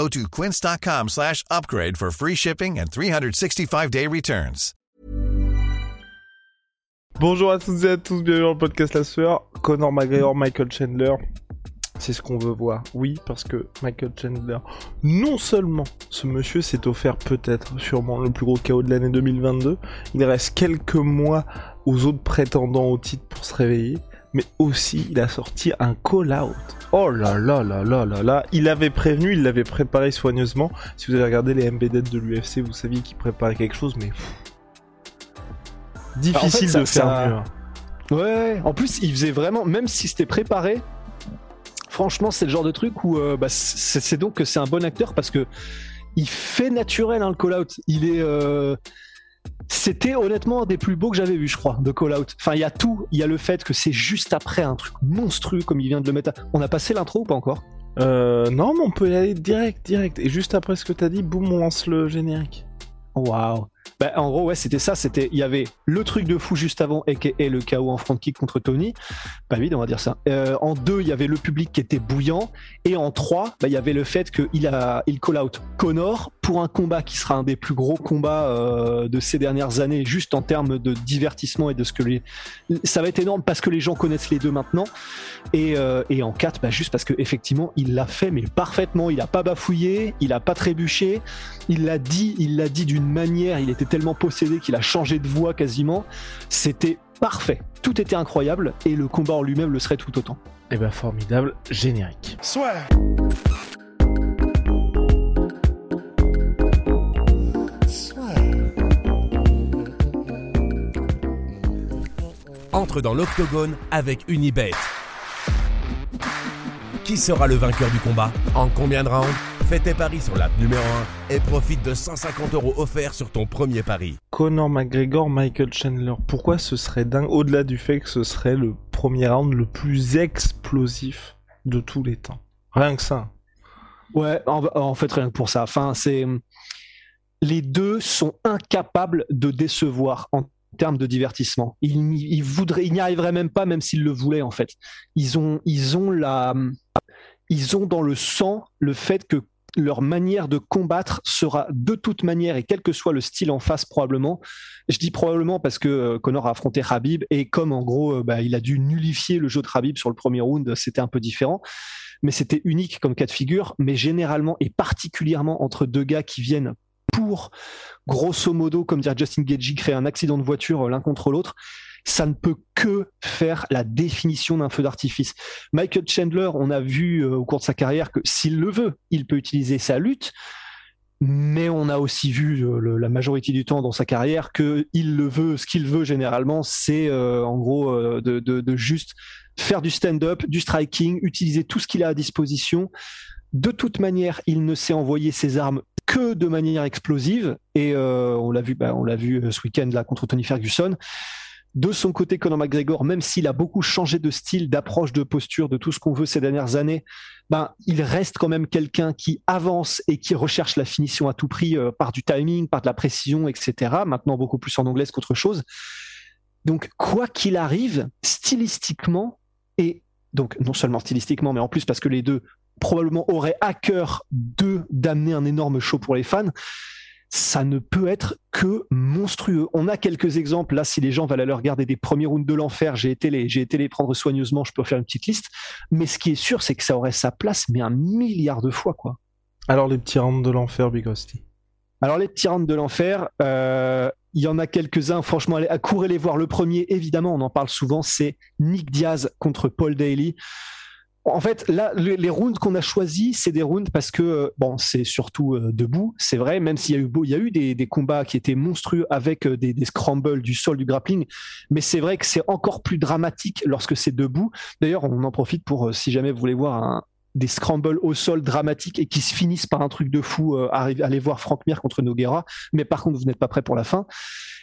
Go to quince.com slash upgrade for free shipping and 365-day returns. Bonjour à toutes et à tous, bienvenue dans le podcast La Sueur. Conor McGregor, Michael Chandler. C'est ce qu'on veut voir. Oui, parce que Michael Chandler, non seulement ce monsieur s'est offert peut-être sûrement le plus gros chaos de l'année 2022, il reste quelques mois aux autres prétendants au titre pour se réveiller, mais aussi il a sorti un call-out. Oh là là là là là là, il avait prévenu, il l'avait préparé soigneusement. Si vous avez regardé les MBD de l'UFC, vous saviez qu'il préparait quelque chose, mais pff, difficile de faire ça- mieux. Ouais, en plus, il faisait vraiment, même si c'était préparé, franchement, c'est le genre de truc où euh, bah, c'est c'est donc que c'est un bon acteur parce que il fait naturel hein, le call-out. Il est. euh, C'était honnêtement un des plus beaux que j'avais vu, je crois, de call-out. Enfin, il y a tout. Il y a le fait que c'est juste après un truc monstrueux comme il vient de le mettre. à- On a passé l'intro ou pas encore? Euh, non, mais on peut y aller direct, direct. Et juste après ce que t'as dit, boum, on lance le générique. Waouh. Bah, en gros, ouais, c'était ça. C'était, il y avait le truc de fou juste avant, et le KO en front kick contre Tony. Pas vite, on va dire ça. Euh, en deux, il y avait le public qui était bouillant, et en trois, bah, il y avait le fait qu'il a, il call out Connor pour un combat qui sera un des plus gros combats euh, de ces dernières années, juste en termes de divertissement et de ce que les, ça va être énorme parce que les gens connaissent les deux maintenant. Et, euh, et en 4, bah, juste parce que effectivement, il l'a fait, mais parfaitement. Il a pas bafouillé, il a pas trébuché, il l'a dit, il l'a dit d'une manière, il était tellement possédé qu'il a changé de voix quasiment. C'était parfait. Tout était incroyable et le combat en lui-même le serait tout autant. Eh ben, formidable, générique. Entre dans l'octogone avec Unibet. Qui sera le vainqueur du combat En combien de rounds Fais tes paris sur l'app numéro 1 et profite de 150 euros offerts sur ton premier pari. Conor McGregor, Michael Chandler. Pourquoi ce serait dingue Au-delà du fait que ce serait le premier round le plus explosif de tous les temps? Rien que ça. Ouais, en, en fait, rien que pour ça. Enfin, c'est les deux sont incapables de décevoir en termes de divertissement. Ils, voudraient, ils n'y arriveraient même pas, même s'ils le voulaient en fait. Ils ont, ils ont la, ils ont dans le sang le fait que leur manière de combattre sera de toute manière et quel que soit le style en face probablement. Je dis probablement parce que euh, Connor a affronté Habib et comme en gros euh, bah, il a dû nullifier le jeu de Habib sur le premier round, c'était un peu différent mais c'était unique comme cas de figure. Mais généralement et particulièrement entre deux gars qui viennent pour, grosso modo, comme dire Justin Gagey, créer un accident de voiture euh, l'un contre l'autre, ça ne peut que faire la définition d'un feu d'artifice. Michael Chandler, on a vu euh, au cours de sa carrière que s'il le veut, il peut utiliser sa lutte. Mais on a aussi vu euh, la majorité du temps dans sa carrière que il le veut, ce qu'il veut généralement, c'est en gros de juste faire du stand-up, du striking, utiliser tout ce qu'il a à disposition. De toute manière, il ne sait envoyer ses armes que de manière explosive, et euh, on l'a vu, bah, on l'a vu euh, ce week-end là contre Tony Ferguson. De son côté, Conor McGregor, même s'il a beaucoup changé de style, d'approche, de posture, de tout ce qu'on veut ces dernières années, ben, il reste quand même quelqu'un qui avance et qui recherche la finition à tout prix euh, par du timing, par de la précision, etc. Maintenant, beaucoup plus en anglaise qu'autre chose. Donc, quoi qu'il arrive, stylistiquement, et donc non seulement stylistiquement, mais en plus parce que les deux probablement auraient à cœur de d'amener un énorme show pour les fans, ça ne peut être que monstrueux. On a quelques exemples là, si les gens veulent aller regarder des premiers rounds de l'enfer, j'ai été les, j'ai été les prendre soigneusement, je peux faire une petite liste. Mais ce qui est sûr, c'est que ça aurait sa place, mais un milliard de fois quoi. Alors, les petits rounds de l'enfer, Big Rusty. Alors les petits rounds de l'enfer, euh, il y en a quelques-uns. Franchement, allez, courez les voir. Le premier, évidemment, on en parle souvent, c'est Nick Diaz contre Paul Daly. En fait, là, les, rounds qu'on a choisis, c'est des rounds parce que, euh, bon, c'est surtout euh, debout, c'est vrai, même s'il y a eu, beau, il y a eu des, des combats qui étaient monstrueux avec euh, des, des scrambles, du sol, du grappling, mais c'est vrai que c'est encore plus dramatique lorsque c'est debout. D'ailleurs, on en profite pour, euh, si jamais vous voulez voir un, des scrambles au sol dramatiques et qui se finissent par un truc de fou. Euh, aller voir Frank Mir contre Noguera, mais par contre vous n'êtes pas prêt pour la fin.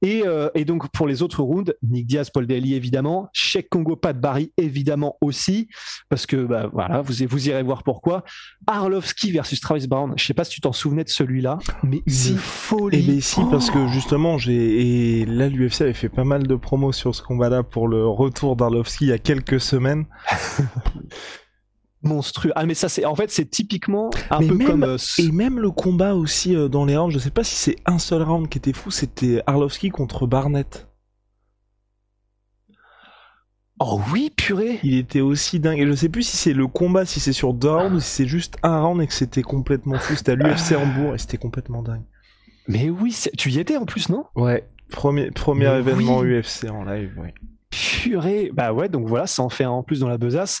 Et, euh, et, donc pour les autres rounds, Nick Diaz, Paul Daly évidemment, Sheik Congo, Pat Barry évidemment aussi, parce que bah, voilà, vous, vous irez voir pourquoi. Arlovski versus Travis Brown, je sais pas si tu t'en souvenais de celui-là, mais si folie. Et eh ben, si parce que justement j'ai et là l'UFC avait fait pas mal de promos sur ce combat-là pour le retour d'Arlovski il y a quelques semaines. monstrueux. Ah mais ça c'est en fait c'est typiquement un peu comme euh, et même le combat aussi euh, dans les rounds, je sais pas si c'est un seul round qui était fou, c'était Arlovski contre Barnett. Oh oui, purée. Il était aussi dingue. Et je sais plus si c'est le combat, si c'est sur deux rounds ou si c'est juste un round et que c'était complètement fou. C'était à l'UFC Hambourg et c'était complètement dingue. Mais oui, tu y étais en plus, non? Ouais, premier, premier événement UFC en live, oui. Purée, bah ouais, donc voilà, ça en fait un en plus dans la besace.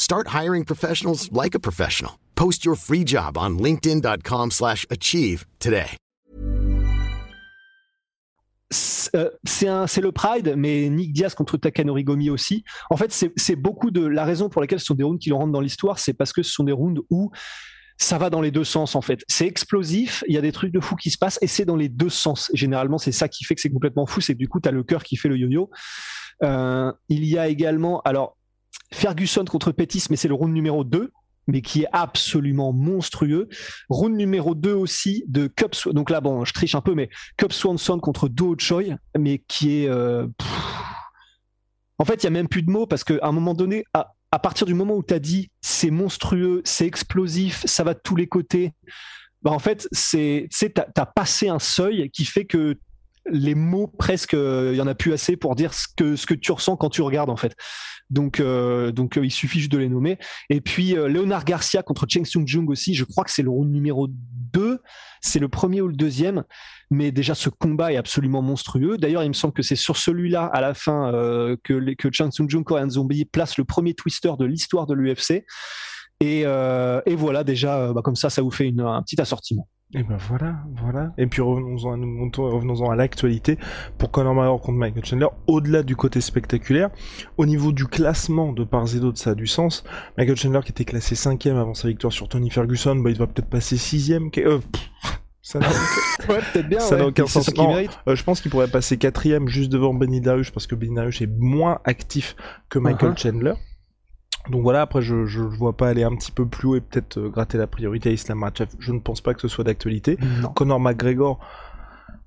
Start hiring professionals like a professional. Post your free job on linkedin.com/achieve today. Euh, c'est le Pride, mais Nick Diaz contre Takanori Gomi aussi. En fait, c'est beaucoup de la raison pour laquelle ce sont des rounds qui le rentrent dans l'histoire, c'est parce que ce sont des rounds où ça va dans les deux sens en fait. C'est explosif, il y a des trucs de fou qui se passent et c'est dans les deux sens. Généralement, c'est ça qui fait que c'est complètement fou, c'est que du coup, tu as le cœur qui fait le yo-yo. Euh, il y a également, alors Ferguson contre Pettis, mais c'est le round numéro 2 mais qui est absolument monstrueux. Round numéro 2 aussi de Cup, donc là bon, je triche un peu, mais Cup Swanson contre Do Choi, mais qui est... Euh, en fait, il y a même plus de mots parce qu'à un moment donné, à, partir du moment où tu as dit c'est monstrueux, c'est explosif, ça va de tous les côtés, bah en fait, c'est, tu as, passé un seuil qui fait que les mots presque, il y en a plus assez pour dire ce que, tu ressens quand tu regardes en fait. Donc, euh, donc euh, il suffit juste de les nommer. Et puis euh, Leonard Garcia contre Cheng Sung Jung aussi, je crois que c'est le round numéro 2, c'est le premier ou le deuxième, mais déjà ce combat est absolument monstrueux. D'ailleurs, il me semble que c'est sur celui-là, à la fin, que, Cheng Sung Jung, Korean Zombie, place le premier twister de l'histoire de l'UFC. Et, et, voilà, déjà, bah, comme ça, ça vous fait une, un petit assortiment. Et ben voilà, voilà. Et puis revenons-en à, revenons à l'actualité pour Conor McGregor contre Michael Chandler. Au-delà du côté spectaculaire, au niveau du classement de part et d'autre, ça a du sens. Michael Chandler qui était classé cinquième avant sa victoire sur Tony Ferguson, bah il va peut-être passer sixième. Euh, ça n'a aucun... ouais, peut-être bien. Ça aucun sens. Euh, je pense qu'il pourrait passer quatrième juste devant Benny Darius parce que Benny Darius est moins actif que Michael uh-huh. Chandler. Donc voilà, après je, je vois pas aller un petit peu plus haut et peut-être euh, gratter la priorité à Islam Makhachev. Je ne pense pas que ce soit d'actualité. Conor McGregor,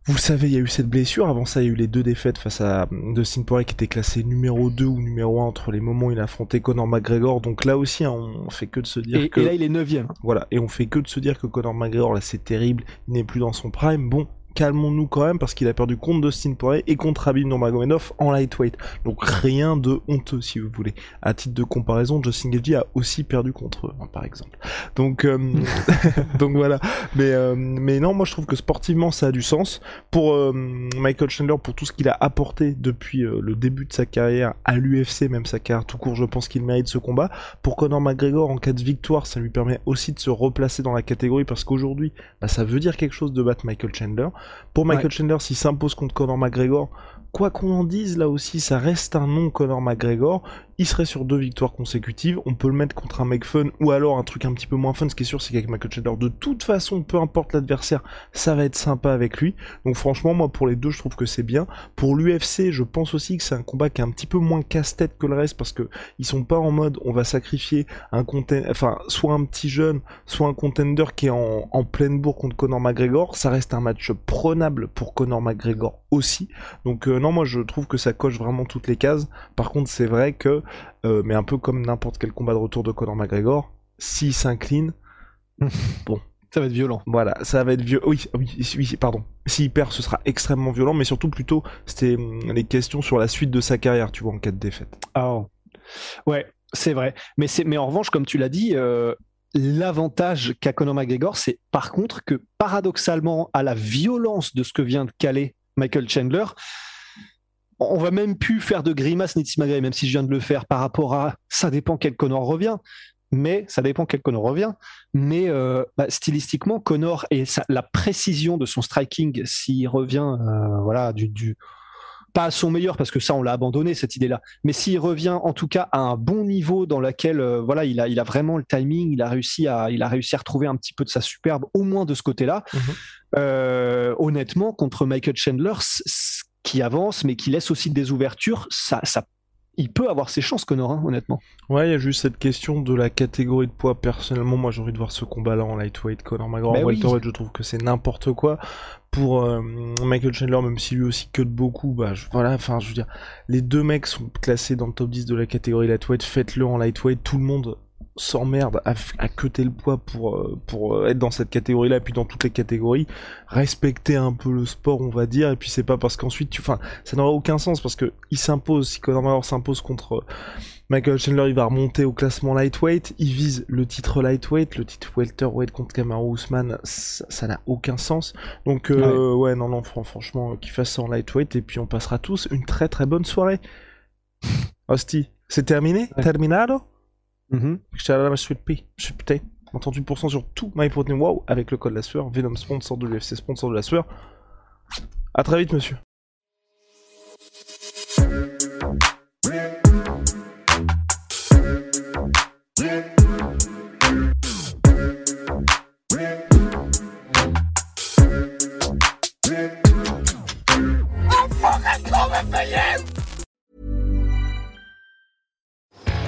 vous le savez, il y a eu cette blessure. Avant ça, il y a eu les deux défaites face à Dustin Poirier qui était classé numéro 2 ou numéro 1 entre les moments où il a affronté Conor McGregor. Donc là aussi, hein, on fait que de se dire que... Et là, il est 9 Voilà, et on fait que de se dire que Conor McGregor, là c'est terrible, il n'est plus dans son prime. Bon, calmons-nous quand même parce qu'il a perdu contre Dustin Poirier et contre Abim Nurmagomedov en lightweight. Donc rien de honteux si vous voulez. À titre de comparaison, Justin Gaethje a aussi perdu contre eux, hein, par exemple. Donc euh, donc voilà. Mais euh, mais non, moi je trouve que sportivement ça a du sens pour euh, Michael Chandler pour tout ce qu'il a apporté depuis le début de sa carrière à l'UFC, même sa carrière tout court. Je pense qu'il mérite ce combat. Pour Conor McGregor en cas de victoire, ça lui permet aussi de se replacer dans la catégorie parce qu'aujourd'hui, bah, ça veut dire quelque chose de battre Michael Chandler. Pour Michael Chandler, s'il s'impose contre Conor McGregor, quoi qu'on en dise, là aussi, ça reste un nom Conor McGregor il serait sur deux victoires consécutives. On peut le mettre contre un mec fun ou alors un truc un petit peu moins fun. Ce qui est sûr, c'est qu'avec Michael Chandler, de toute façon, peu importe l'adversaire, ça va être sympa avec lui. Donc franchement, moi pour les deux, je trouve que c'est bien. Pour l'UFC, je pense aussi que c'est un combat qui est un petit peu moins casse-tête que le reste parce que ils sont pas en mode on va sacrifier un enfin soit un petit jeune, soit un contender qui est en, pleine bourre contre Conor McGregor. Ça reste un match prenable pour Conor McGregor aussi. Donc euh, non, moi je trouve que ça coche vraiment toutes les cases. Par contre, c'est vrai que euh, mais un peu comme n'importe quel combat de retour de Conor McGregor, s'il s'incline, bon. Ça va être violent. Voilà, ça va être violent. Oui, oui, oui, pardon. S'il perd, ce sera extrêmement violent, mais surtout plutôt, c'était hum, les questions sur la suite de sa carrière, tu vois, en cas de défaite. Ah, oh. ouais, c'est vrai. Mais, mais en revanche, comme tu l'as dit, euh, l'avantage qu'a Conor McGregor, c'est par contre que paradoxalement, à la violence de ce que vient de caler Michael Chandler, on va même plus faire de grimace ni de simagrée, même si je viens de le faire par rapport à ça dépend quel Connor revient. Mais ça dépend quel Connor revient. Mais euh, bah, stylistiquement, Connor et la précision de son striking, s'il revient, euh, voilà, du, du, pas à son meilleur parce que ça on l'a abandonné cette idée-là, mais s'il revient en tout cas à un bon niveau dans lequel euh, voilà il a il a vraiment le timing, il a réussi à il a réussi à retrouver un petit peu de sa superbe au moins de ce côté-là. Mhm. Honnêtement contre Michael Chandler qui avance mais qui laisse aussi des ouvertures, ça ça il peut avoir ses chances, Connor, hein, honnêtement. Ouais, il y a juste cette question de la catégorie de poids. Personnellement, moi, j'ai envie de voir ce combat-là en lightweight. Conor McGregor en welterweight, je trouve que c'est n'importe quoi. Pour euh, Michael Chandler, même si lui aussi cut beaucoup, bah voilà, enfin, je veux dire, les deux mecs sont classés dans le top 10 de la catégorie lightweight. Faites-le en lightweight. Tout le monde s'emmerde à, à cuter le poids pour, euh, pour euh, être dans cette catégorie-là, et puis dans toutes les catégories, respecter un peu le sport, on va dire, et puis c'est pas parce qu'ensuite, tu, enfin, ça n'aura aucun sens, parce que il s'impose, si Conor McGregor s'impose contre euh, Michael Chandler, il va remonter au classement lightweight, il vise le titre lightweight, le titre welterweight contre Kamaru Usman, ça n'a aucun sens. Donc, ouais. non, non, franchement, qu'il fasse ça en lightweight, et puis on passera tous une très très bonne soirée. Hostie, c'est terminé? Terminado? Mm J'étais à la Sweet Pea. Je suis putain. 38% sur tout MyProtein Wow avec le code la sueur. Venom sponsor de l'UFC, sponsor de la sueur. A très vite, monsieur.